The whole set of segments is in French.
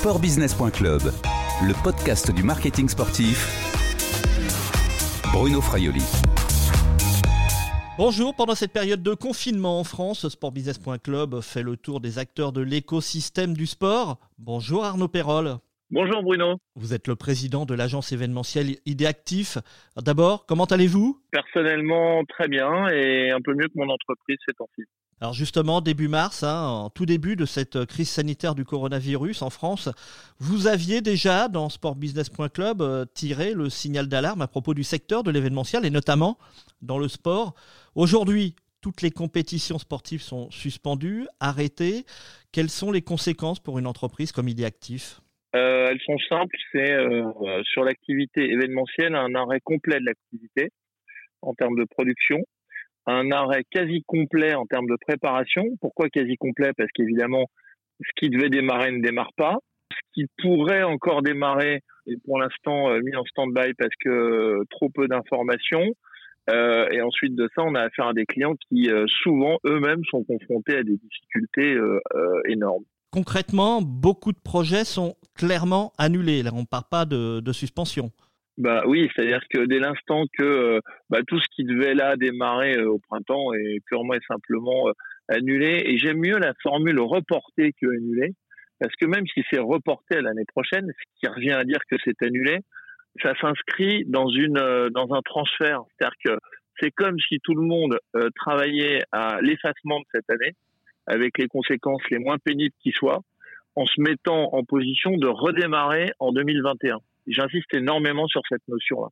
Sportbusiness.club, le podcast du marketing sportif. Bruno Fraioli. Bonjour, pendant cette période de confinement en France, Sportbusiness.club fait le tour des acteurs de l'écosystème du sport. Bonjour Arnaud Perrol. Bonjour Bruno. Vous êtes le président de l'agence événementielle Idéactif. D'abord, comment allez-vous? Personnellement, très bien et un peu mieux que mon entreprise ces temps-ci. Alors justement, début mars, hein, tout début de cette crise sanitaire du coronavirus en France, vous aviez déjà dans sportbusiness.club euh, tiré le signal d'alarme à propos du secteur de l'événementiel et notamment dans le sport. Aujourd'hui, toutes les compétitions sportives sont suspendues, arrêtées. Quelles sont les conséquences pour une entreprise comme Idéactif euh, Elles sont simples, c'est euh, sur l'activité événementielle un arrêt complet de l'activité en termes de production un arrêt quasi complet en termes de préparation. Pourquoi quasi complet? Parce qu'évidemment, ce qui devait démarrer ne démarre pas. Ce qui pourrait encore démarrer est pour l'instant euh, mis en stand-by parce que euh, trop peu d'informations. Euh, et ensuite de ça, on a affaire à des clients qui souvent eux-mêmes sont confrontés à des difficultés énormes. Concrètement, beaucoup de projets sont clairement annulés. Là, on ne parle pas de suspension. Bah oui, c'est-à-dire que dès l'instant que euh, bah, tout ce qui devait là démarrer euh, au printemps est purement et simplement euh, annulé, et j'aime mieux la formule reporté que annulé, parce que même si c'est reporté à l'année prochaine, ce qui revient à dire que c'est annulé, ça s'inscrit dans une dans un transfert, c'est-à-dire que c'est comme si tout le monde travaillait à l'effacement de cette année, avec les conséquences les moins pénibles qui soient, en se mettant en position de redémarrer en 2021 j'insiste énormément sur cette notion-là.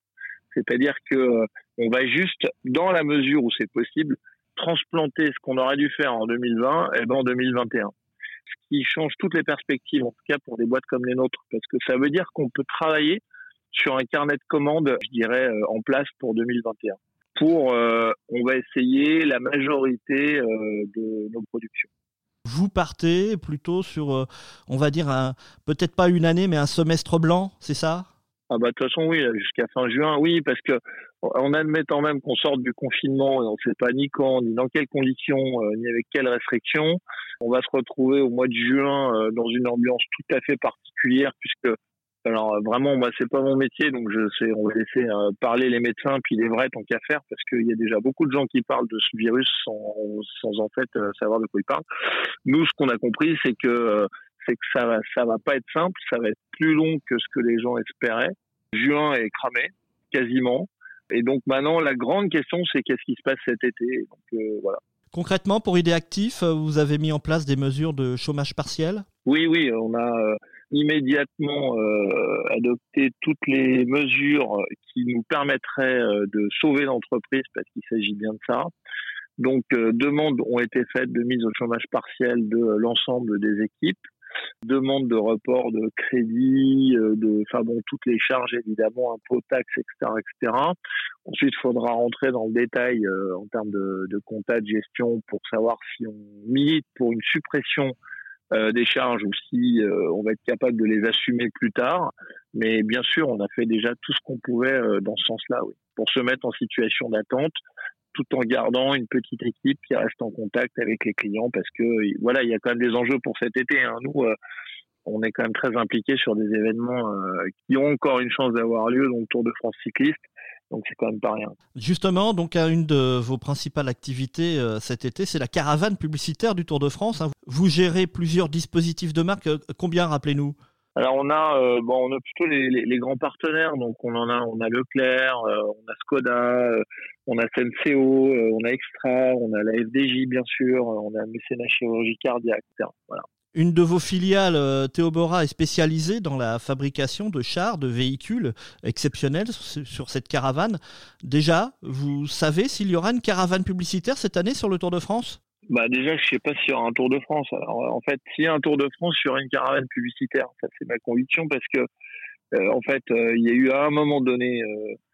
C'est-à-dire que euh, on va juste, dans la mesure où c'est possible, transplanter ce qu'on aurait dû faire en 2020 et ben en 2021. Ce qui change toutes les perspectives, en tout cas pour des boîtes comme les nôtres, parce que ça veut dire qu'on peut travailler sur un carnet de commandes, je dirais, euh, en place pour 2021. Pour, euh, on va essayer la majorité de nos productions vous partez plutôt sur, euh, on va dire, peut-être pas une année, mais un semestre blanc, c'est ça? Ah bah de toute façon oui, jusqu'à fin juin, oui, parce que en admettant même qu'on sorte du confinement et on ne sait pas ni quand, ni dans quelles conditions, euh, ni avec quelles restrictions, on va se retrouver au mois de juin euh, dans une ambiance tout à fait particulière puisque alors euh, vraiment, moi c'est pas mon métier, donc je sais, on va laisser euh, parler les médecins puis les vrais tant qu'à faire, parce qu'il y a déjà beaucoup de gens qui parlent de ce virus sans, sans en fait euh, savoir de quoi ils parlent. Nous, ce qu'on a compris, c'est que c'est que ça va, ça va pas être simple, ça va être plus long que ce que les gens espéraient. Juin est cramé, quasiment. Et donc maintenant, la grande question, c'est qu'est-ce qui se passe cet été? Donc voilà. Concrètement, pour Idéactif, vous avez mis en place des mesures de chômage partiel? Oui, oui, on a immédiatement euh, adopter toutes les mesures qui nous permettraient euh, de sauver l'entreprise, parce qu'il s'agit bien de ça. Donc, euh, demandes ont été faites de mise au chômage partiel de l'ensemble des équipes, demandes de report de crédit, de, enfin bon, toutes les charges évidemment, impôts, taxes, etc., etc. Ensuite, il faudra rentrer dans le détail en termes de, de compta de gestion pour savoir si on milite pour une suppression euh, des charges ou si euh, on va être capable de les assumer plus tard. Mais bien sûr, on a fait déjà tout ce qu'on pouvait euh, dans ce sens-là, oui, pour se mettre en situation d'attente, tout en gardant une petite équipe qui reste en contact avec les clients, parce que voilà, il y a quand même des enjeux pour cet été. Hein. Nous, on est quand même très impliqués sur des événements qui ont encore une chance d'avoir lieu, donc Tour de France cycliste. Donc c'est quand même pas rien. Justement, donc une de vos principales activités euh, cet été, c'est la caravane publicitaire du Tour de France. Hein. Vous gérez plusieurs dispositifs de marque. Euh, combien, rappelez-nous? Alors on a euh, bon on a plutôt les, grands partenaires donc on en a on a Leclerc, on a Skoda, on a Senseo, on a Extra, on a la FDJ bien sûr, on a Mécénat chirurgie cardiaque, etc. Voilà. Une de vos filiales, euh, Théobora, est spécialisée dans la fabrication de chars, de véhicules exceptionnels sur cette caravane. Déjà, vous savez s'il y aura une caravane publicitaire cette année sur le Tour de France? Bah déjà, je sais pas s'il y aura un Tour de France. Alors, en fait, s'il y a un Tour de France, il y aura une caravane publicitaire. Ça, c'est ma conviction parce que, euh, en fait, euh, il y a eu à un moment donné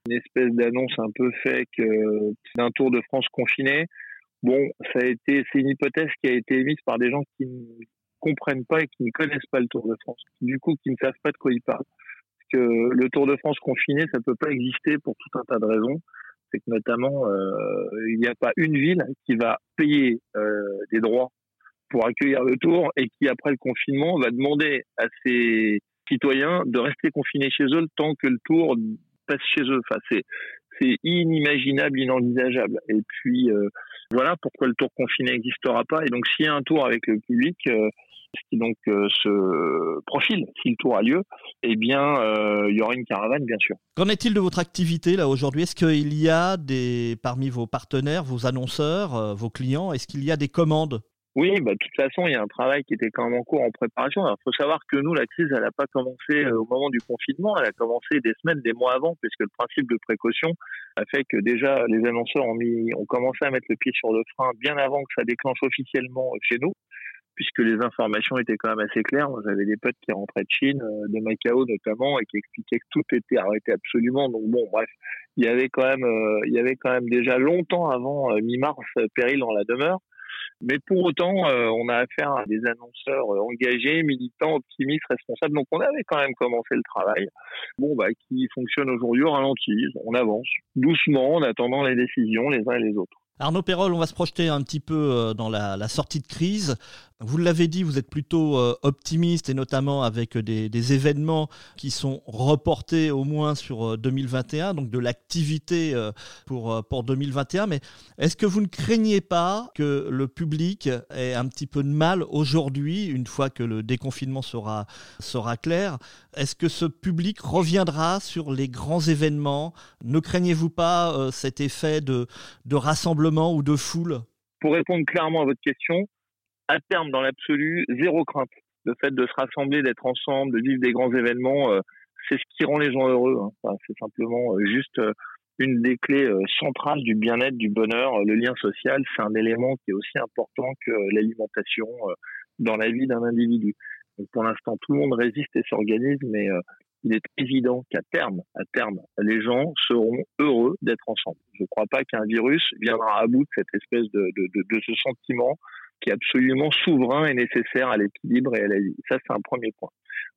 une espèce d'annonce un peu fake d'un Tour de France confiné. Bon, ça a été, c'est une hypothèse qui a été émise par des gens qui comprennent pas et qui ne connaissent pas le Tour de France, du coup qui ne savent pas de quoi ils parlent. Parce que le Tour de France confiné, ça peut pas exister pour tout un tas de raisons. C'est que notamment, euh, il n'y a pas une ville qui va payer euh, des droits pour accueillir le tour et qui, après le confinement, va demander à ses citoyens de rester confinés chez eux temps que le tour passe chez eux. Enfin, c'est, c'est inimaginable, inenvisageable. Et puis, euh, voilà pourquoi le tour confiné n'existera pas. Et donc, s'il y a un tour avec le public, qui donc euh, se profile, si le tour a lieu, eh bien, il y aura une caravane, bien sûr. Qu'en est-il de votre activité là aujourd'hui? Est-ce qu'il y a des, parmi vos partenaires, vos annonceurs, vos clients, est-ce qu'il y a des commandes? Oui, bah, de toute façon, il y a un travail qui était quand même en cours en préparation. Il faut savoir que nous, la crise, elle n'a pas commencé euh, au moment du confinement, elle a commencé des semaines, des mois avant, puisque le principe de précaution a fait que déjà les annonceurs ont, mis, ont commencé à mettre le pied sur le frein bien avant que ça déclenche officiellement chez nous, puisque les informations étaient quand même assez claires. J'avais des potes qui rentraient de Chine, euh, de Macao notamment, et qui expliquaient que tout était arrêté absolument. Donc bon, bref, il y avait quand même, euh, il y avait quand même déjà longtemps avant mi-mars péril dans la demeure. Mais pour autant, euh, on a affaire à des annonceurs euh, engagés, militants, optimistes, responsables. Donc on avait quand même commencé le travail. Bon, bah, qui fonctionne aujourd'hui au ralenti. On avance doucement en attendant les décisions les uns et les autres. Arnaud Perrol, on va se projeter un petit peu euh, dans la, sortie de crise. Vous l'avez dit, vous êtes plutôt euh, optimiste et notamment avec des, événements qui sont reportés au moins sur 2021, euh, donc de l'activité pour, pour 2021. Mais est-ce que vous ne craignez pas que le public ait un petit peu de mal aujourd'hui, une fois que le déconfinement sera, sera clair? Est-ce que ce public reviendra sur les grands événements? Ne craignez-vous pas cet effet de, de rassemblement ou de foule? Pour répondre clairement à votre question, à terme, dans l'absolu, zéro crainte. Le fait de se rassembler, d'être ensemble, de vivre des grands événements, euh, c'est ce qui rend les gens heureux. Hein. c'est simplement euh, juste euh, une des clés centrales du bien-être, du bonheur. Le lien social, c'est un élément qui est aussi important que l'alimentation dans la vie d'un individu. Donc pour l'instant, tout le monde résiste et s'organise, mais il est évident qu'à terme, à terme, les gens seront heureux d'être ensemble. Je ne crois pas qu'un virus viendra à bout de cette espèce de, de, de, ce sentiment qui est absolument souverain et nécessaire à l'équilibre et à la vie. Ça, c'est un premier point.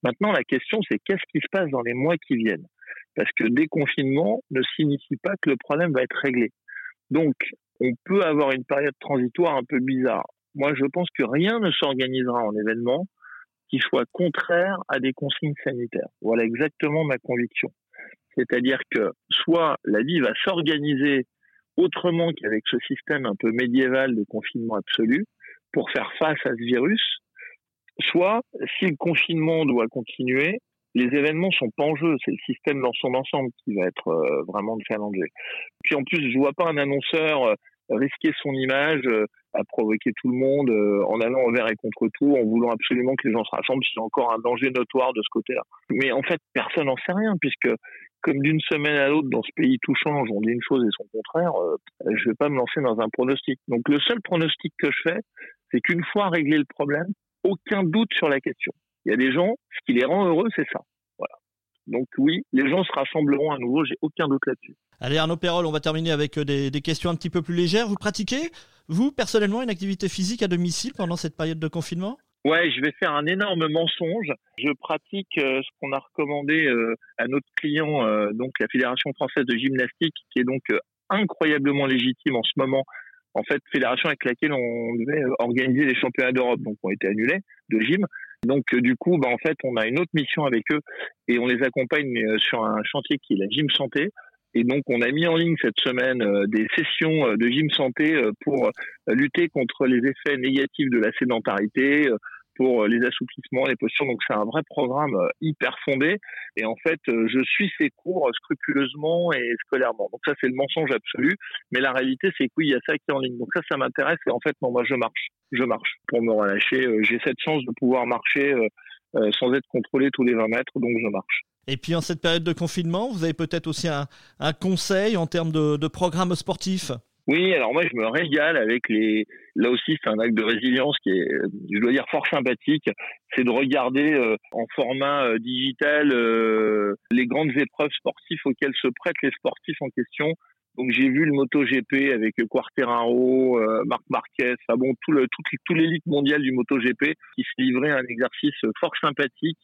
Maintenant, la question, c'est qu'est-ce qui se passe dans les mois qui viennent? Parce que déconfinement ne signifie pas que le problème va être réglé. Donc, on peut avoir une période transitoire un peu bizarre. Moi, je pense que rien ne s'organisera en événement qui soit contraire à des consignes sanitaires. Voilà exactement ma conviction. C'est-à-dire que soit la vie va s'organiser autrement qu'avec ce système un peu médiéval de confinement absolu pour faire face à ce virus, soit si le confinement doit continuer, les événements sont pas en jeu, c'est le système dans son ensemble qui va être euh, vraiment challengé. Puis en plus, je vois pas un annonceur euh, risquer son image euh, à provoquer tout le monde euh, en allant envers et contre tout, en voulant absolument que les gens se rassemblent, a encore un danger notoire de ce côté-là. Mais en fait, personne n'en sait rien, puisque comme d'une semaine à l'autre, dans ce pays, tout change, on dit une chose et son contraire, je ne vais pas me lancer dans un pronostic. Donc le seul pronostic que je fais, c'est qu'une fois réglé le problème, aucun doute sur la question. Il y a des gens, ce qui les rend heureux, c'est ça. Voilà. Donc oui, les gens se rassembleront à nouveau, j'ai aucun doute là-dessus. Allez Arnaud Perrol, on va terminer avec euh, des, des, questions un petit peu plus légères. Vous pratiquez, vous, personnellement, une activité physique à domicile pendant cette période de confinement? Ouais, je vais faire un énorme mensonge. Je pratique euh, ce qu'on a recommandé euh, à notre client, donc la Fédération française de gymnastique, qui est donc incroyablement légitime en ce moment. En fait, fédération avec laquelle on devait organiser les championnats d'Europe, donc ont été annulés de gym. Donc du coup, bah, en fait, on a une autre mission avec eux et on les accompagne sur un chantier qui est la gym santé. Et donc, on a mis en ligne cette semaine euh, des sessions euh, de gym santé euh, pour lutter contre les effets négatifs de la sédentarité, pour les assouplissements, les postures. Donc, c'est un vrai programme hyper fondé. Et en fait, je suis ces cours scrupuleusement et scolairement. Donc, ça, c'est le mensonge absolu. Mais la réalité, c'est que oui, y a ça qui est en ligne. Donc, ça, ça m'intéresse. Et en fait, non, moi, je marche. Je marche pour me relâcher. J'ai cette chance de pouvoir marcher sans être contrôlé tous les 20 mètres. Donc, je marche. Et puis en cette période de confinement, vous avez peut-être aussi un, conseil en termes de, programmes sportifs oui, alors moi je me régale avec les. Là aussi, c'est un acte de résilience qui est, je dois dire, fort sympathique. C'est de regarder euh, en format euh, digital euh, les grandes épreuves sportives auxquelles se prêtent les sportifs en question. Donc j'ai vu le MotoGP avec Quarteraro, Marc Marquez, enfin bon, tout le tout, tout l'élite mondiale du MotoGP qui se livrait à un exercice fort sympathique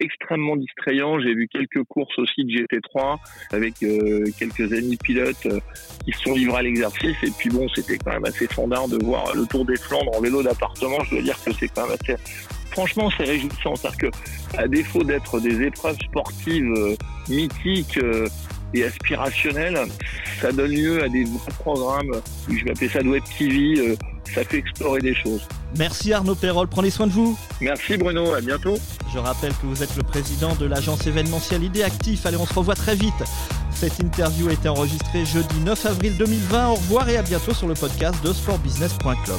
extrêmement distrayant. J'ai vu quelques courses aussi de GT3 avec euh, quelques amis pilotes euh, qui se sont livrés à l'exercice. Et puis bon, c'était quand même assez fondard de voir le Tour des Flandres en vélo d'appartement. Je dois dire que c'est quand même assez... Franchement, c'est réjouissant. C'est-à-dire que, à défaut d'être des épreuves sportives euh, mythiques, et aspirationnel, ça donne lieu à des programmes. Je vais appeler ça Web TV. Ça fait explorer des choses. Merci Arnaud Perrol, prenez soin de vous. Merci Bruno, à bientôt. Je rappelle que vous êtes le président de l'agence événementielle Idée Actif. Allez, on se revoit très vite. Cette interview a été enregistrée jeudi 9 avril 2020. Au revoir et à bientôt sur le podcast de sportbusiness.club.